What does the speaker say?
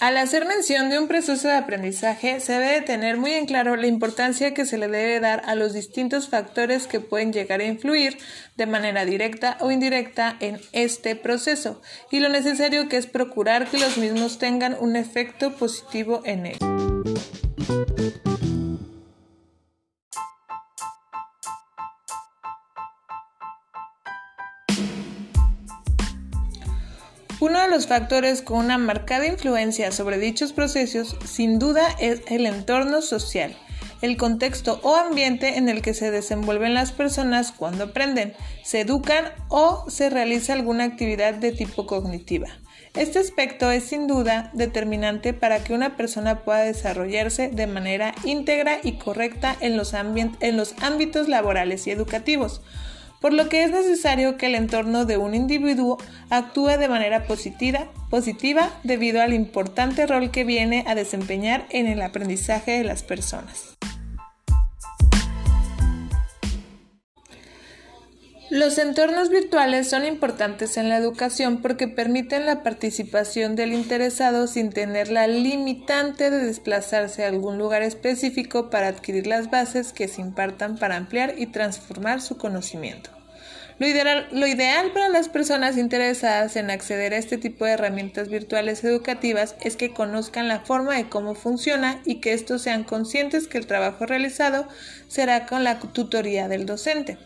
Al hacer mención de un proceso de aprendizaje, se debe tener muy en claro la importancia que se le debe dar a los distintos factores que pueden llegar a influir de manera directa o indirecta en este proceso y lo necesario que es procurar que los mismos tengan un efecto positivo en él. Uno de los factores con una marcada influencia sobre dichos procesos, sin duda, es el entorno social, el contexto o ambiente en el que se desenvuelven las personas cuando aprenden, se educan o se realiza alguna actividad de tipo cognitiva. Este aspecto es sin duda determinante para que una persona pueda desarrollarse de manera íntegra y correcta en los, en los ámbitos laborales y educativos por lo que es necesario que el entorno de un individuo actúe de manera positiva, positiva debido al importante rol que viene a desempeñar en el aprendizaje de las personas. Los entornos virtuales son importantes en la educación porque permiten la participación del interesado sin tener la limitante de desplazarse a algún lugar específico para adquirir las bases que se impartan para ampliar y transformar su conocimiento. Lo ideal, para las personas interesadas en acceder a este tipo de herramientas virtuales educativas es que conozcan la forma de cómo funciona y que estos sean conscientes que el trabajo realizado será con la tutoría del docente.